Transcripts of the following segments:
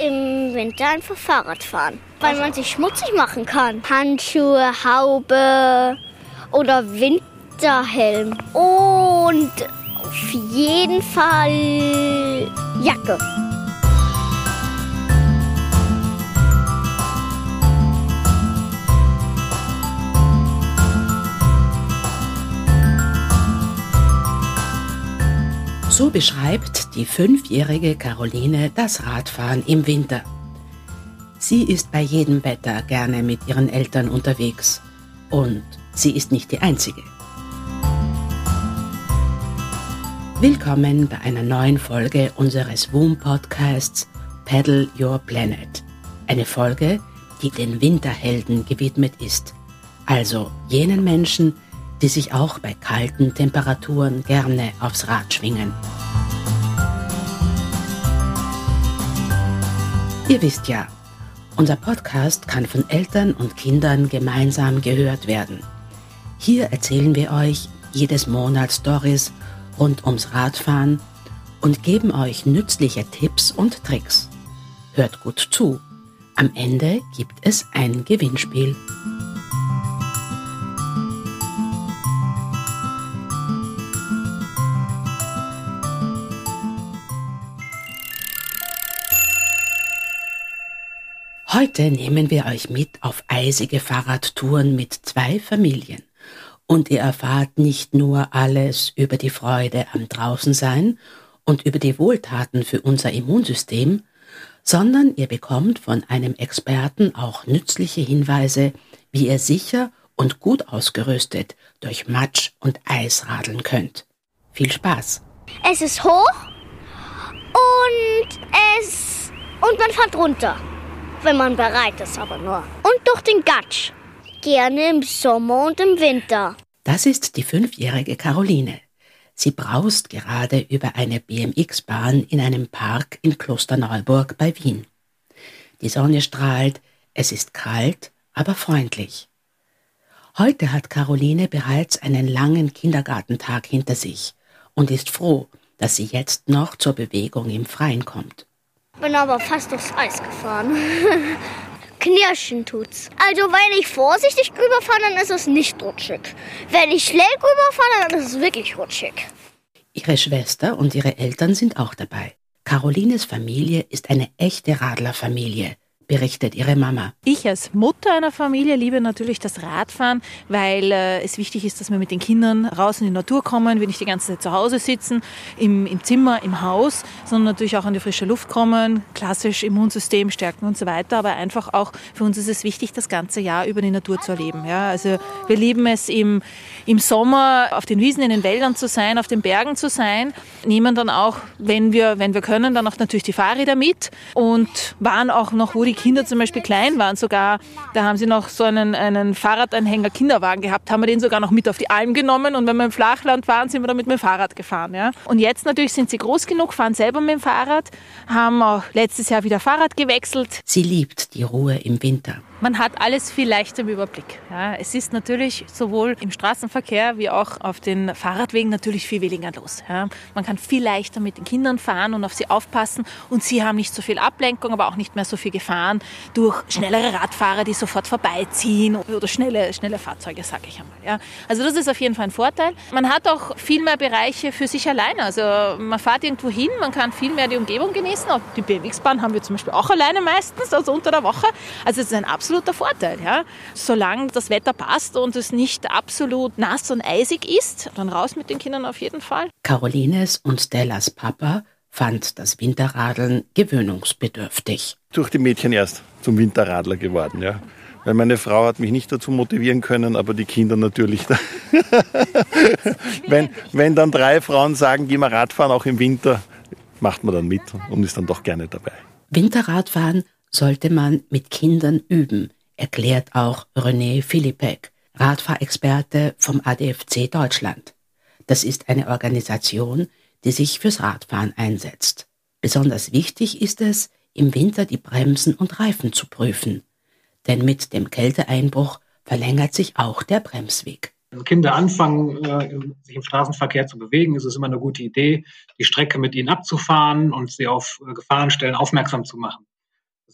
Im Winter einfach Fahrrad fahren, weil man sich schmutzig machen kann. Handschuhe, Haube oder Winterhelm und auf jeden Fall Jacke. So beschreibt die fünfjährige Caroline das Radfahren im Winter. Sie ist bei jedem Wetter gerne mit ihren Eltern unterwegs. Und sie ist nicht die Einzige. Willkommen bei einer neuen Folge unseres WOM-Podcasts Paddle Your Planet. Eine Folge, die den Winterhelden gewidmet ist. Also jenen Menschen, die sich auch bei kalten Temperaturen gerne aufs Rad schwingen. Ihr wisst ja, unser Podcast kann von Eltern und Kindern gemeinsam gehört werden. Hier erzählen wir euch jedes Monat Stories rund ums Radfahren und geben euch nützliche Tipps und Tricks. Hört gut zu. Am Ende gibt es ein Gewinnspiel. Heute nehmen wir euch mit auf eisige Fahrradtouren mit zwei Familien. Und ihr erfahrt nicht nur alles über die Freude am Draußensein und über die Wohltaten für unser Immunsystem, sondern ihr bekommt von einem Experten auch nützliche Hinweise, wie ihr sicher und gut ausgerüstet durch Matsch und Eis radeln könnt. Viel Spaß! Es ist hoch und es und man fährt runter wenn man bereit ist, aber nur. Und durch den Gatsch. Gerne im Sommer und im Winter. Das ist die fünfjährige Caroline. Sie braust gerade über eine BMX-Bahn in einem Park in Klosterneuburg bei Wien. Die Sonne strahlt, es ist kalt, aber freundlich. Heute hat Caroline bereits einen langen Kindergartentag hinter sich und ist froh, dass sie jetzt noch zur Bewegung im Freien kommt. Bin aber fast durchs Eis gefahren. Knirschen tut's. Also wenn ich vorsichtig rüberfahre, dann ist es nicht rutschig. Wenn ich schnell rüberfahre, dann ist es wirklich rutschig. Ihre Schwester und ihre Eltern sind auch dabei. Carolines Familie ist eine echte Radlerfamilie berichtet ihre Mama. Ich als Mutter einer Familie liebe natürlich das Radfahren, weil äh, es wichtig ist, dass wir mit den Kindern raus in die Natur kommen, wir nicht die ganze Zeit zu Hause sitzen, im, im Zimmer, im Haus, sondern natürlich auch an die frische Luft kommen, klassisch Immunsystem stärken und so weiter. Aber einfach auch für uns ist es wichtig, das ganze Jahr über die Natur zu erleben. Ja, also wir lieben es im, im Sommer auf den Wiesen, in den Wäldern zu sein, auf den Bergen zu sein, nehmen dann auch, wenn wir, wenn wir können, dann auch natürlich die Fahrräder mit und waren auch noch, wo die Kinder zum Beispiel klein waren sogar, da haben sie noch so einen, einen Fahrradanhänger Kinderwagen gehabt, haben wir den sogar noch mit auf die Alm genommen und wenn wir im Flachland waren, sind wir damit mit dem Fahrrad gefahren. Ja. Und jetzt natürlich sind sie groß genug, fahren selber mit dem Fahrrad, haben auch letztes Jahr wieder Fahrrad gewechselt. Sie liebt die Ruhe im Winter. Man hat alles viel leichter im Überblick. Ja, es ist natürlich sowohl im Straßenverkehr wie auch auf den Fahrradwegen natürlich viel weniger los. Ja, man kann viel leichter mit den Kindern fahren und auf sie aufpassen und sie haben nicht so viel Ablenkung, aber auch nicht mehr so viel Gefahren durch schnellere Radfahrer, die sofort vorbeiziehen oder schnelle, schnelle Fahrzeuge, sage ich einmal. Ja, also das ist auf jeden Fall ein Vorteil. Man hat auch viel mehr Bereiche für sich alleine. Also man fährt irgendwo hin, man kann viel mehr die Umgebung genießen. Auch die BMX-Bahn haben wir zum Beispiel auch alleine meistens, also unter der Woche. Also es ist ein absolut absoluter Vorteil. Ja? Solange das Wetter passt und es nicht absolut nass und eisig ist, dann raus mit den Kindern auf jeden Fall. Carolines und Stellas Papa fand das Winterradeln gewöhnungsbedürftig. Durch die Mädchen erst zum Winterradler geworden, ja. Weil meine Frau hat mich nicht dazu motivieren können, aber die Kinder natürlich. wenn, wenn dann drei Frauen sagen, geh mal Radfahren, auch im Winter, macht man dann mit und ist dann doch gerne dabei. Winterradfahren sollte man mit Kindern üben, erklärt auch René Philippek, Radfahrexperte vom ADFC Deutschland. Das ist eine Organisation, die sich fürs Radfahren einsetzt. Besonders wichtig ist es, im Winter die Bremsen und Reifen zu prüfen. Denn mit dem Kälteeinbruch verlängert sich auch der Bremsweg. Wenn Kinder anfangen, äh, sich im Straßenverkehr zu bewegen, ist es immer eine gute Idee, die Strecke mit ihnen abzufahren und sie auf äh, Gefahrenstellen aufmerksam zu machen.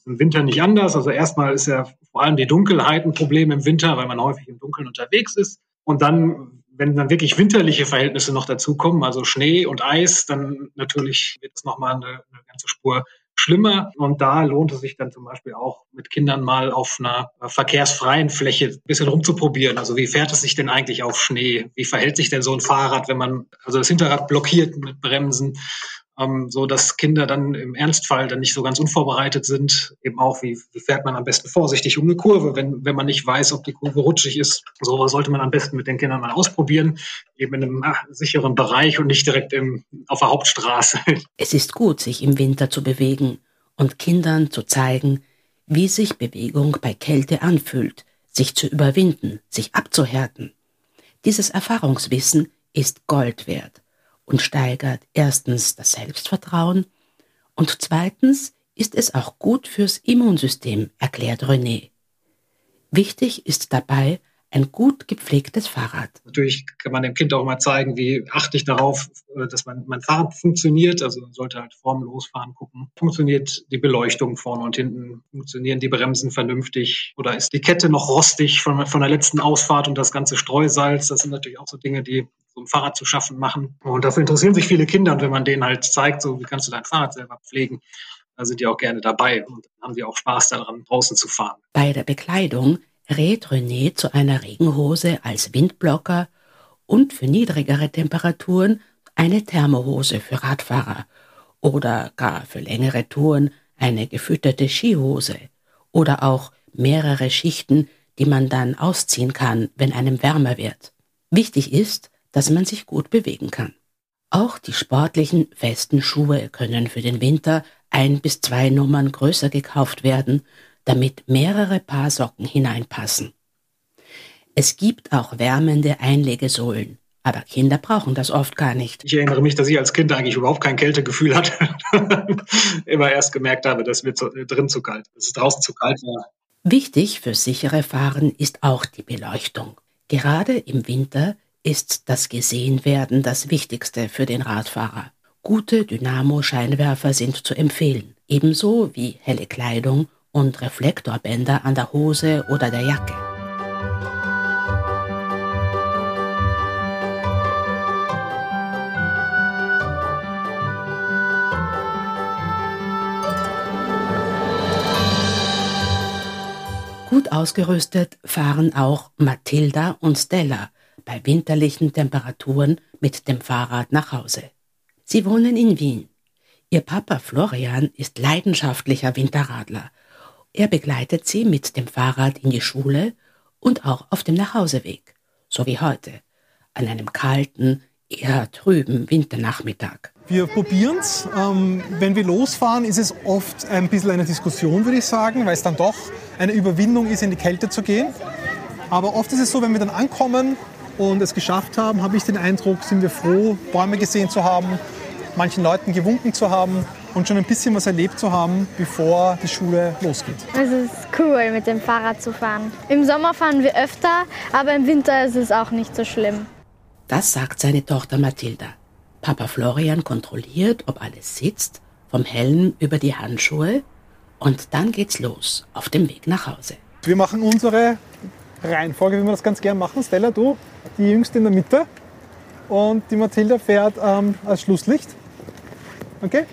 Im Winter nicht anders. Also erstmal ist ja vor allem die Dunkelheit ein Problem im Winter, weil man häufig im Dunkeln unterwegs ist. Und dann, wenn dann wirklich winterliche Verhältnisse noch dazukommen, also Schnee und Eis, dann natürlich wird es nochmal eine, eine ganze Spur schlimmer. Und da lohnt es sich dann zum Beispiel auch mit Kindern mal auf einer verkehrsfreien Fläche ein bisschen rumzuprobieren. Also wie fährt es sich denn eigentlich auf Schnee? Wie verhält sich denn so ein Fahrrad, wenn man also das Hinterrad blockiert mit Bremsen? Ähm, so dass Kinder dann im Ernstfall dann nicht so ganz unvorbereitet sind. Eben auch, wie, wie fährt man am besten vorsichtig um eine Kurve, wenn, wenn man nicht weiß, ob die Kurve rutschig ist. So sollte man am besten mit den Kindern mal ausprobieren, eben in einem ach, sicheren Bereich und nicht direkt im, auf der Hauptstraße. Es ist gut, sich im Winter zu bewegen und Kindern zu zeigen, wie sich Bewegung bei Kälte anfühlt, sich zu überwinden, sich abzuhärten. Dieses Erfahrungswissen ist Gold wert und steigert erstens das Selbstvertrauen und zweitens ist es auch gut fürs Immunsystem, erklärt René. Wichtig ist dabei ein gut gepflegtes Fahrrad. Natürlich kann man dem Kind auch mal zeigen, wie achte ich darauf, äh, dass mein, mein Fahrrad funktioniert. Also man sollte halt formlos fahren, gucken. Funktioniert die Beleuchtung vorne und hinten? Funktionieren die Bremsen vernünftig? Oder ist die Kette noch rostig von, von der letzten Ausfahrt und das ganze Streusalz? Das sind natürlich auch so Dinge, die so ein Fahrrad zu schaffen machen. Und dafür interessieren sich viele Kinder. Und wenn man denen halt zeigt, so wie kannst du dein Fahrrad selber pflegen, da sind die auch gerne dabei und haben die auch Spaß daran, draußen zu fahren. Bei der Bekleidung rät René zu einer Regenhose als Windblocker und für niedrigere Temperaturen eine Thermohose für Radfahrer oder gar für längere Touren eine gefütterte Skihose oder auch mehrere Schichten, die man dann ausziehen kann, wenn einem wärmer wird. Wichtig ist, dass man sich gut bewegen kann. Auch die sportlichen, festen Schuhe können für den Winter ein bis zwei Nummern größer gekauft werden, damit mehrere Paar Socken hineinpassen. Es gibt auch wärmende Einlegesohlen, aber Kinder brauchen das oft gar nicht. Ich erinnere mich, dass ich als Kind eigentlich überhaupt kein Kältegefühl hatte. Immer erst gemerkt habe, dass mir zu, drin zu kalt, dass es draußen zu kalt war. Wichtig für sichere Fahren ist auch die Beleuchtung. Gerade im Winter ist das Gesehenwerden das Wichtigste für den Radfahrer. Gute Dynamo-Scheinwerfer sind zu empfehlen, ebenso wie helle Kleidung und Reflektorbänder an der Hose oder der Jacke. Gut ausgerüstet fahren auch Mathilda und Stella bei winterlichen Temperaturen mit dem Fahrrad nach Hause. Sie wohnen in Wien. Ihr Papa Florian ist leidenschaftlicher Winterradler. Er begleitet sie mit dem Fahrrad in die Schule und auch auf dem Nachhauseweg, so wie heute, an einem kalten, eher trüben Winternachmittag. Wir probieren es. Ähm, wenn wir losfahren, ist es oft ein bisschen eine Diskussion, würde ich sagen, weil es dann doch eine Überwindung ist, in die Kälte zu gehen. Aber oft ist es so, wenn wir dann ankommen, und es geschafft haben, habe ich den Eindruck, sind wir froh, Bäume gesehen zu haben, manchen Leuten gewunken zu haben und schon ein bisschen was erlebt zu haben, bevor die Schule losgeht. Es ist cool, mit dem Fahrrad zu fahren. Im Sommer fahren wir öfter, aber im Winter ist es auch nicht so schlimm. Das sagt seine Tochter Mathilda. Papa Florian kontrolliert, ob alles sitzt, vom Helm über die Handschuhe und dann geht's los auf dem Weg nach Hause. Wir machen unsere Reihenfolge, wie wir das ganz gern machen. Stella, du, die Jüngste in der Mitte und die Mathilda fährt ähm, als Schlusslicht. Okay?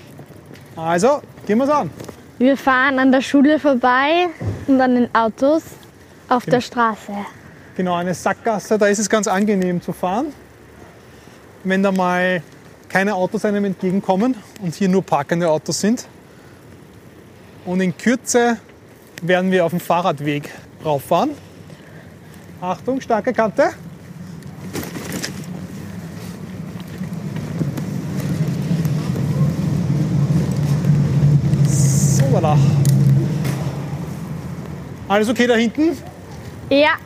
Also, gehen wir es an. Wir fahren an der Schule vorbei und an den Autos auf genau. der Straße. Genau, eine Sackgasse, da ist es ganz angenehm zu fahren. Wenn da mal keine Autos einem entgegenkommen und hier nur parkende Autos sind. Und in Kürze werden wir auf dem Fahrradweg rauffahren. Achtung, starke Kante. Voilà. Alles okay da hinten? Ja,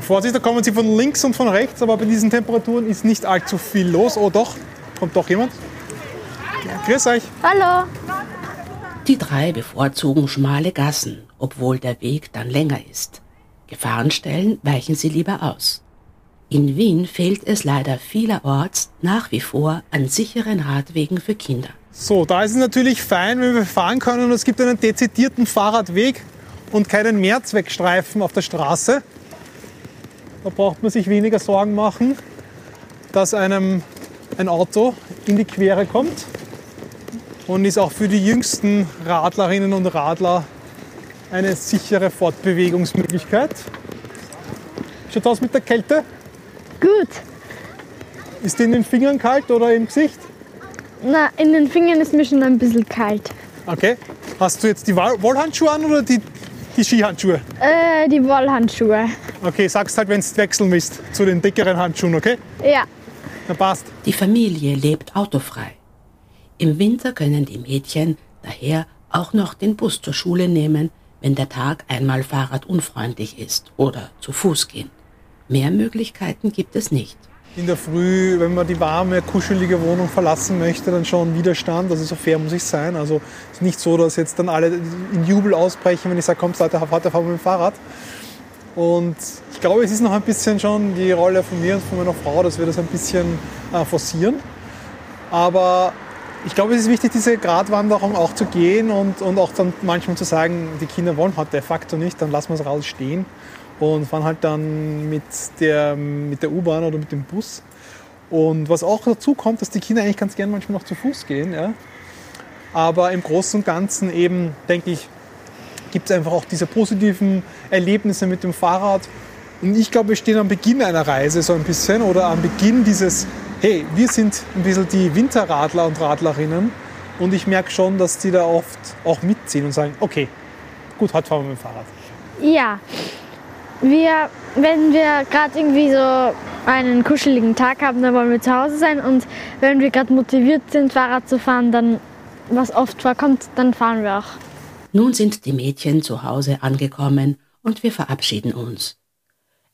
Vorsicht, da kommen Sie von links und von rechts, aber bei diesen Temperaturen ist nicht allzu viel los. Oh doch, kommt doch jemand. Grüß euch. hallo. Die drei bevorzugen schmale Gassen, obwohl der Weg dann länger ist. Gefahrenstellen weichen sie lieber aus. In Wien fehlt es leider vielerorts nach wie vor an sicheren Radwegen für Kinder. So, da ist es natürlich fein, wenn wir fahren können und es gibt einen dezidierten Fahrradweg und keinen Mehrzweckstreifen auf der Straße. Da braucht man sich weniger Sorgen machen, dass einem ein Auto in die Quere kommt und ist auch für die jüngsten Radlerinnen und Radler eine sichere Fortbewegungsmöglichkeit. Schaut aus mit der Kälte? Gut. Ist die in den Fingern kalt oder im Gesicht? Na, in den Fingern ist mir schon ein bisschen kalt. Okay. Hast du jetzt die Woll- Wollhandschuhe an oder die, die Skihandschuhe? Äh, die Wollhandschuhe. Okay, sagst halt, wenn du wechseln willst zu den dickeren Handschuhen, okay? Ja. Dann passt. Die Familie lebt autofrei. Im Winter können die Mädchen daher auch noch den Bus zur Schule nehmen, wenn der Tag einmal fahrradunfreundlich ist oder zu Fuß gehen. Mehr Möglichkeiten gibt es nicht. In der Früh, wenn man die warme, kuschelige Wohnung verlassen möchte, dann schon Widerstand. Also so fair muss ich sein. Also es ist nicht so, dass jetzt dann alle in Jubel ausbrechen, wenn ich sage, komm, Leute, fahren wir mit dem Fahrrad. Und ich glaube, es ist noch ein bisschen schon die Rolle von mir und von meiner Frau, dass wir das ein bisschen äh, forcieren. Aber ich glaube, es ist wichtig, diese Gratwanderung auch zu gehen und, und auch dann manchmal zu sagen, die Kinder wollen heute de facto nicht, dann lassen wir es raus stehen und fahren halt dann mit der, mit der U-Bahn oder mit dem Bus. Und was auch dazu kommt, dass die Kinder eigentlich ganz gerne manchmal noch zu Fuß gehen. Ja? Aber im Großen und Ganzen eben, denke ich, gibt es einfach auch diese positiven Erlebnisse mit dem Fahrrad. Und ich glaube, wir stehen am Beginn einer Reise so ein bisschen oder am Beginn dieses, hey, wir sind ein bisschen die Winterradler und Radlerinnen. Und ich merke schon, dass die da oft auch mitziehen und sagen, okay, gut, heute fahren wir mit dem Fahrrad. Ja. Wir, wenn wir gerade irgendwie so einen kuscheligen Tag haben, dann wollen wir zu Hause sein. Und wenn wir gerade motiviert sind, Fahrrad zu fahren, dann, was oft vorkommt, dann fahren wir auch. Nun sind die Mädchen zu Hause angekommen und wir verabschieden uns.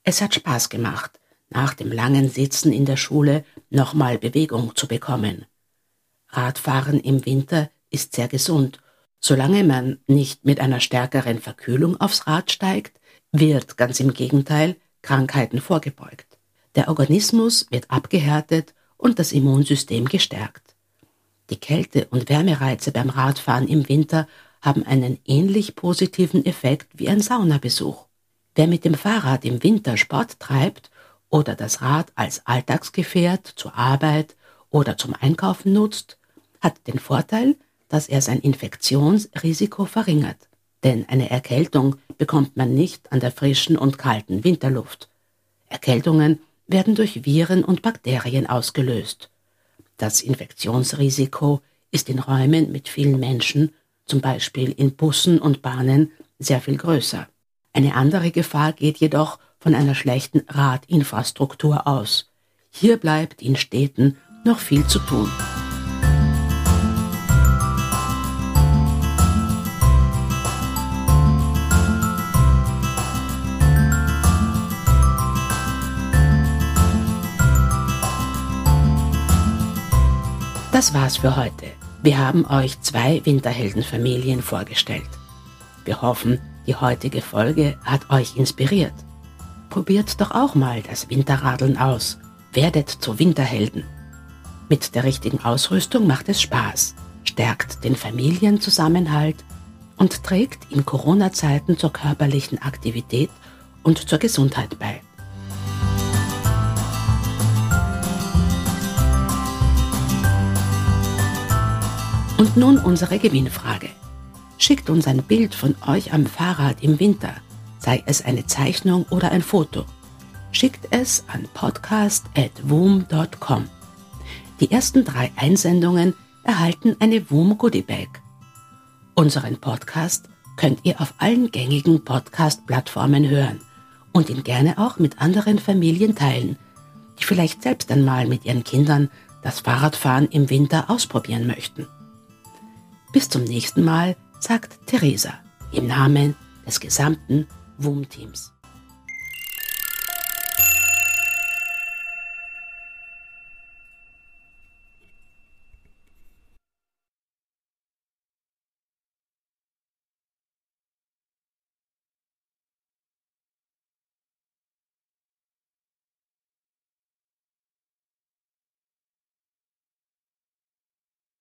Es hat Spaß gemacht, nach dem langen Sitzen in der Schule nochmal Bewegung zu bekommen. Radfahren im Winter ist sehr gesund. Solange man nicht mit einer stärkeren Verkühlung aufs Rad steigt, wird ganz im Gegenteil Krankheiten vorgebeugt. Der Organismus wird abgehärtet und das Immunsystem gestärkt. Die Kälte- und Wärmereize beim Radfahren im Winter haben einen ähnlich positiven Effekt wie ein Saunabesuch. Wer mit dem Fahrrad im Winter Sport treibt oder das Rad als Alltagsgefährt zur Arbeit oder zum Einkaufen nutzt, hat den Vorteil, dass er sein Infektionsrisiko verringert. Denn eine Erkältung bekommt man nicht an der frischen und kalten Winterluft. Erkältungen werden durch Viren und Bakterien ausgelöst. Das Infektionsrisiko ist in Räumen mit vielen Menschen, zum Beispiel in Bussen und Bahnen, sehr viel größer. Eine andere Gefahr geht jedoch von einer schlechten Radinfrastruktur aus. Hier bleibt in Städten noch viel zu tun. Das war's für heute. Wir haben euch zwei Winterheldenfamilien vorgestellt. Wir hoffen, die heutige Folge hat euch inspiriert. Probiert doch auch mal das Winterradeln aus. Werdet zu Winterhelden. Mit der richtigen Ausrüstung macht es Spaß, stärkt den Familienzusammenhalt und trägt in Corona-Zeiten zur körperlichen Aktivität und zur Gesundheit bei. Und nun unsere Gewinnfrage. Schickt uns ein Bild von euch am Fahrrad im Winter, sei es eine Zeichnung oder ein Foto. Schickt es an podcast.woom.com. Die ersten drei Einsendungen erhalten eine Woom Goodie Bag. Unseren Podcast könnt ihr auf allen gängigen Podcast-Plattformen hören und ihn gerne auch mit anderen Familien teilen, die vielleicht selbst einmal mit ihren Kindern das Fahrradfahren im Winter ausprobieren möchten. Bis zum nächsten Mal, sagt Theresa im Namen des gesamten WUM-Teams.